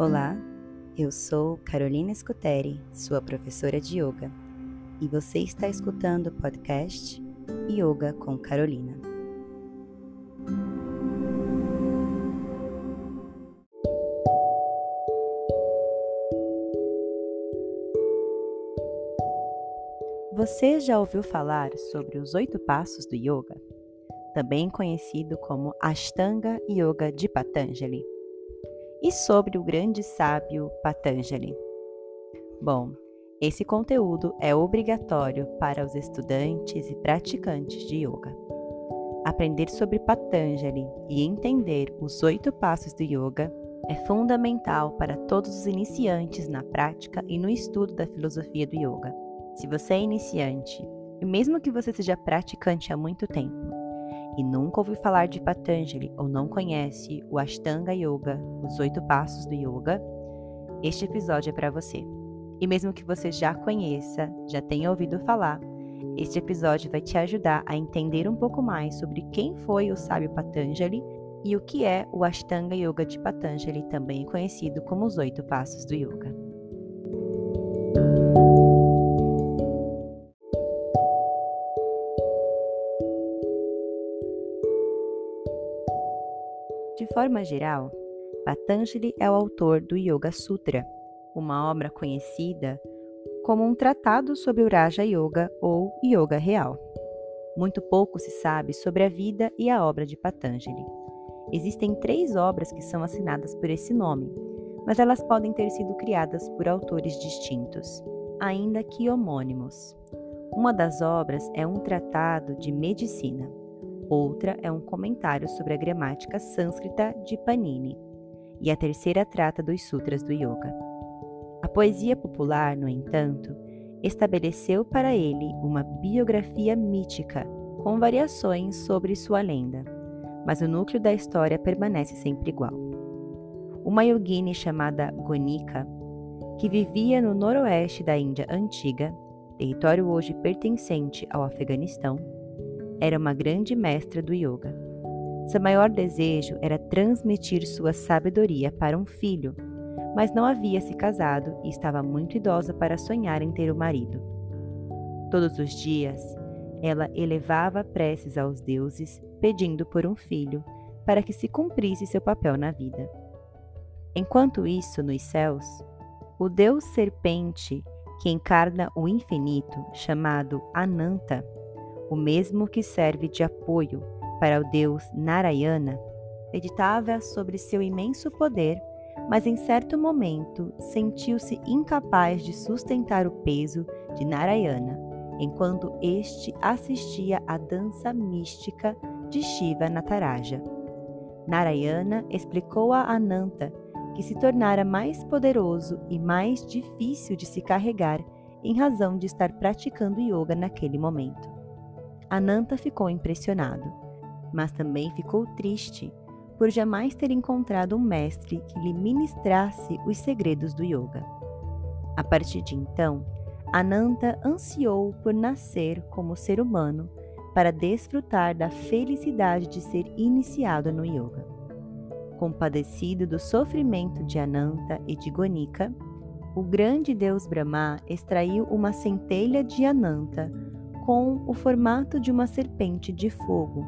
Olá, eu sou Carolina Scuteri, sua professora de yoga, e você está escutando o podcast Yoga com Carolina. Você já ouviu falar sobre os oito passos do yoga? Também conhecido como Ashtanga Yoga de Patanjali e sobre o grande sábio Patanjali. Bom, esse conteúdo é obrigatório para os estudantes e praticantes de yoga. Aprender sobre Patanjali e entender os oito passos do yoga é fundamental para todos os iniciantes na prática e no estudo da filosofia do yoga. Se você é iniciante, e mesmo que você seja praticante há muito tempo, e nunca ouviu falar de Patanjali ou não conhece o Ashtanga Yoga, os oito passos do yoga, este episódio é para você. E mesmo que você já conheça, já tenha ouvido falar, este episódio vai te ajudar a entender um pouco mais sobre quem foi o sábio Patanjali e o que é o Ashtanga Yoga de Patanjali, também conhecido como os oito passos do yoga. Forma geral, Patanjali é o autor do Yoga Sutra, uma obra conhecida como um tratado sobre o Raja Yoga ou Yoga real. Muito pouco se sabe sobre a vida e a obra de Patanjali. Existem três obras que são assinadas por esse nome, mas elas podem ter sido criadas por autores distintos, ainda que homônimos. Uma das obras é um tratado de medicina, outra é um comentário sobre a gramática sânscrita de Panini, e a terceira trata dos sutras do yoga. A poesia popular, no entanto, estabeleceu para ele uma biografia mítica com variações sobre sua lenda, mas o núcleo da história permanece sempre igual. Uma yogini chamada Gonika, que vivia no noroeste da Índia antiga, território hoje pertencente ao Afeganistão, era uma grande mestra do yoga. Seu maior desejo era transmitir sua sabedoria para um filho, mas não havia se casado e estava muito idosa para sonhar em ter um marido. Todos os dias, ela elevava preces aos deuses, pedindo por um filho, para que se cumprisse seu papel na vida. Enquanto isso, nos céus, o deus serpente, que encarna o infinito, chamado Ananta, o mesmo que serve de apoio para o deus Narayana, meditava sobre seu imenso poder, mas em certo momento sentiu-se incapaz de sustentar o peso de Narayana, enquanto este assistia à dança mística de Shiva Nataraja. Narayana explicou a Ananta que se tornara mais poderoso e mais difícil de se carregar em razão de estar praticando yoga naquele momento. Ananta ficou impressionado, mas também ficou triste por jamais ter encontrado um mestre que lhe ministrasse os segredos do yoga. A partir de então, Ananta ansiou por nascer como ser humano para desfrutar da felicidade de ser iniciado no yoga. Compadecido do sofrimento de Ananta e de Gonika, o grande deus Brahma extraiu uma centelha de Ananta com o formato de uma serpente de fogo,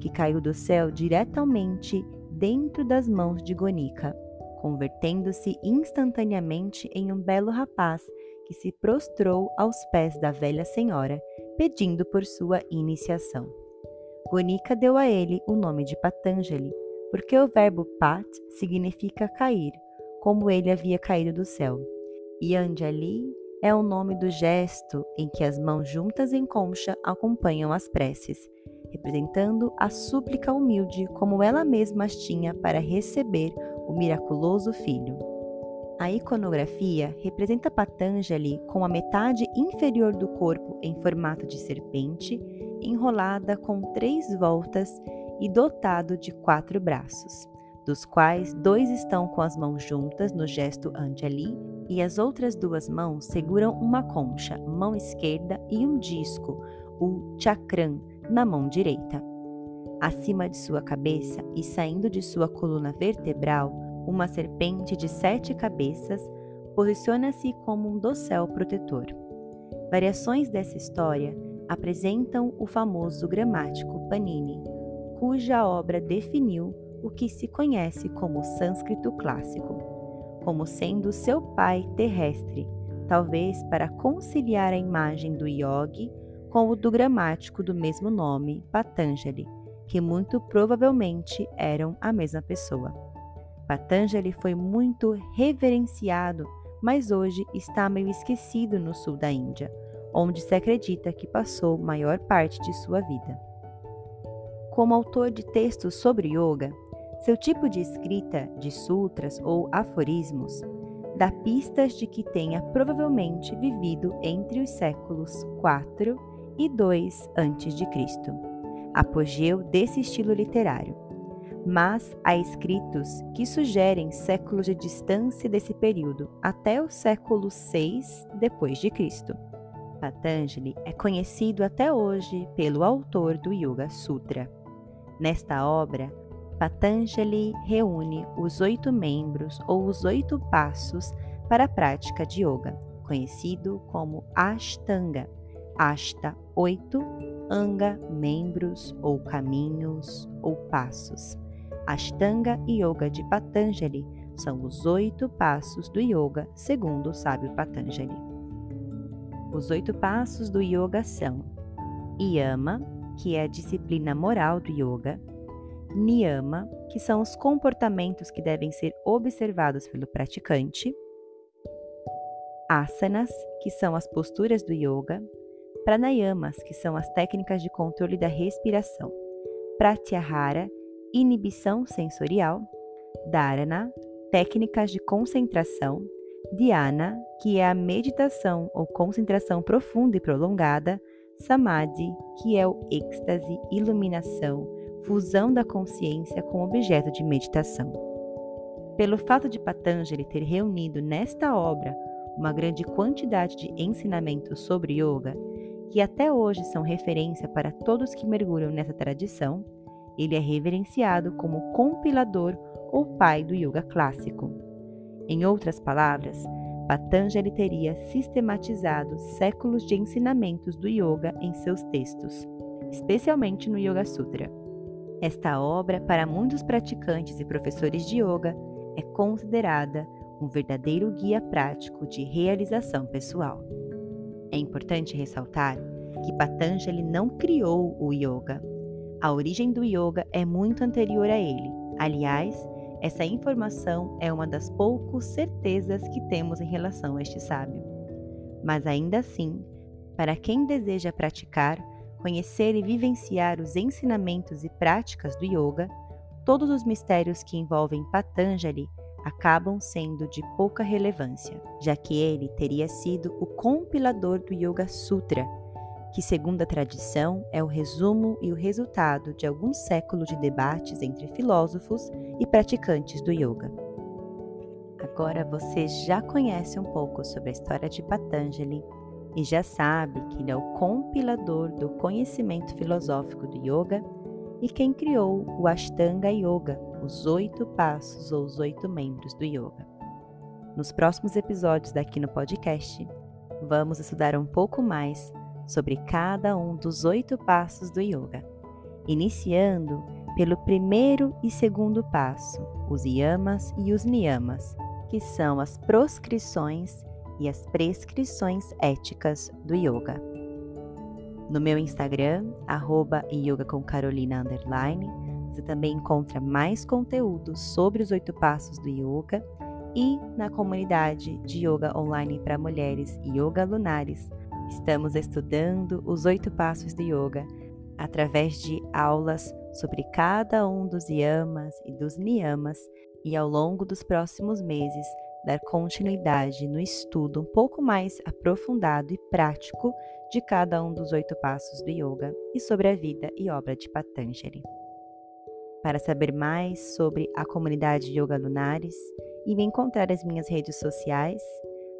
que caiu do céu diretamente dentro das mãos de Gonica, convertendo-se instantaneamente em um belo rapaz que se prostrou aos pés da velha senhora, pedindo por sua iniciação. Gonica deu a ele o nome de Patanjali, porque o verbo pat significa cair, como ele havia caído do céu, e Anjali é o nome do gesto em que as mãos juntas em concha acompanham as preces, representando a súplica humilde como ela mesma as tinha para receber o miraculoso filho. A iconografia representa Patanjali com a metade inferior do corpo em formato de serpente, enrolada com três voltas e dotado de quatro braços, dos quais dois estão com as mãos juntas no gesto Anjali e as outras duas mãos seguram uma concha, mão esquerda, e um disco, o chakram, na mão direita. Acima de sua cabeça e saindo de sua coluna vertebral, uma serpente de sete cabeças, posiciona-se como um dossel protetor. Variações dessa história apresentam o famoso gramático Panini, cuja obra definiu o que se conhece como sânscrito clássico, como sendo seu pai terrestre, talvez para conciliar a imagem do yogi com o do gramático do mesmo nome, Patanjali, que muito provavelmente eram a mesma pessoa. Patanjali foi muito reverenciado, mas hoje está meio esquecido no sul da Índia, onde se acredita que passou maior parte de sua vida. Como autor de textos sobre yoga, seu tipo de escrita, de sutras ou aforismos, dá pistas de que tenha provavelmente vivido entre os séculos 4 e 2 a.C., apogeu desse estilo literário. Mas há escritos que sugerem séculos de distância desse período até o século 6 depois de Cristo. Patanjali é conhecido até hoje pelo autor do Yoga Sutra. Nesta obra, Patanjali reúne os oito membros ou os oito passos para a prática de yoga, conhecido como Ashtanga. Ashta, oito, Anga, membros ou caminhos ou passos. Ashtanga Yoga de Patanjali são os oito passos do yoga, segundo o sábio Patanjali. Os oito passos do yoga são Yama, que é a disciplina moral do yoga, niyama, que são os comportamentos que devem ser observados pelo praticante, asanas, que são as posturas do yoga, pranayamas, que são as técnicas de controle da respiração, pratyahara, inibição sensorial, dharana, técnicas de concentração, dhyana, que é a meditação ou concentração profunda e prolongada, samadhi, que é o êxtase, iluminação, fusão da consciência com o objeto de meditação. Pelo fato de Patanjali ter reunido nesta obra uma grande quantidade de ensinamentos sobre yoga, que até hoje são referência para todos que mergulham nessa tradição, ele é reverenciado como compilador ou pai do yoga clássico. Em outras palavras, Patanjali teria sistematizado séculos de ensinamentos do yoga em seus textos, especialmente no Yoga Sutra. Esta obra, para muitos praticantes e professores de yoga, é considerada um verdadeiro guia prático de realização pessoal. É importante ressaltar que Patanjali não criou o yoga. A origem do yoga é muito anterior a ele. Aliás, essa informação é uma das poucas certezas que temos em relação a este sábio. Mas ainda assim, para quem deseja praticar, conhecer e vivenciar os ensinamentos e práticas do yoga, todos os mistérios que envolvem Patanjali acabam sendo de pouca relevância, já que ele teria sido o compilador do Yoga Sutra, que, segundo a tradição, é o resumo e o resultado de alguns séculos de debates entre filósofos e praticantes do yoga. Agora você já conhece um pouco sobre a história de Patanjali e já sabe que ele é o compilador do conhecimento filosófico do yoga e quem criou o Ashtanga Yoga, os oito passos ou os oito membros do yoga. Nos próximos episódios daqui no podcast, vamos estudar um pouco mais sobre cada um dos oito passos do yoga, iniciando pelo primeiro e segundo passo, os yamas e os niyamas, que são as proscrições e as prescrições éticas do yoga. No meu Instagram, arroba você também encontra mais conteúdo sobre os oito passos do yoga e na comunidade de yoga online para mulheres Yoga Lunares. Estamos estudando os oito passos do yoga através de aulas sobre cada um dos yamas e dos niyamas e ao longo dos próximos meses dar continuidade no estudo um pouco mais aprofundado e prático de cada um dos oito passos do yoga e sobre a vida e obra de Patanjali. Para saber mais sobre a comunidade Yoga Lunares e me encontrar nas minhas redes sociais,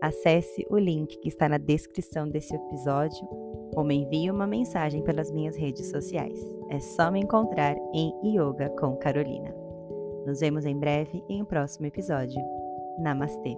acesse o link que está na descrição desse episódio ou me envie uma mensagem pelas minhas redes sociais. É só me encontrar em Yoga com Carolina. Nos vemos em breve em um próximo episódio. Namaste.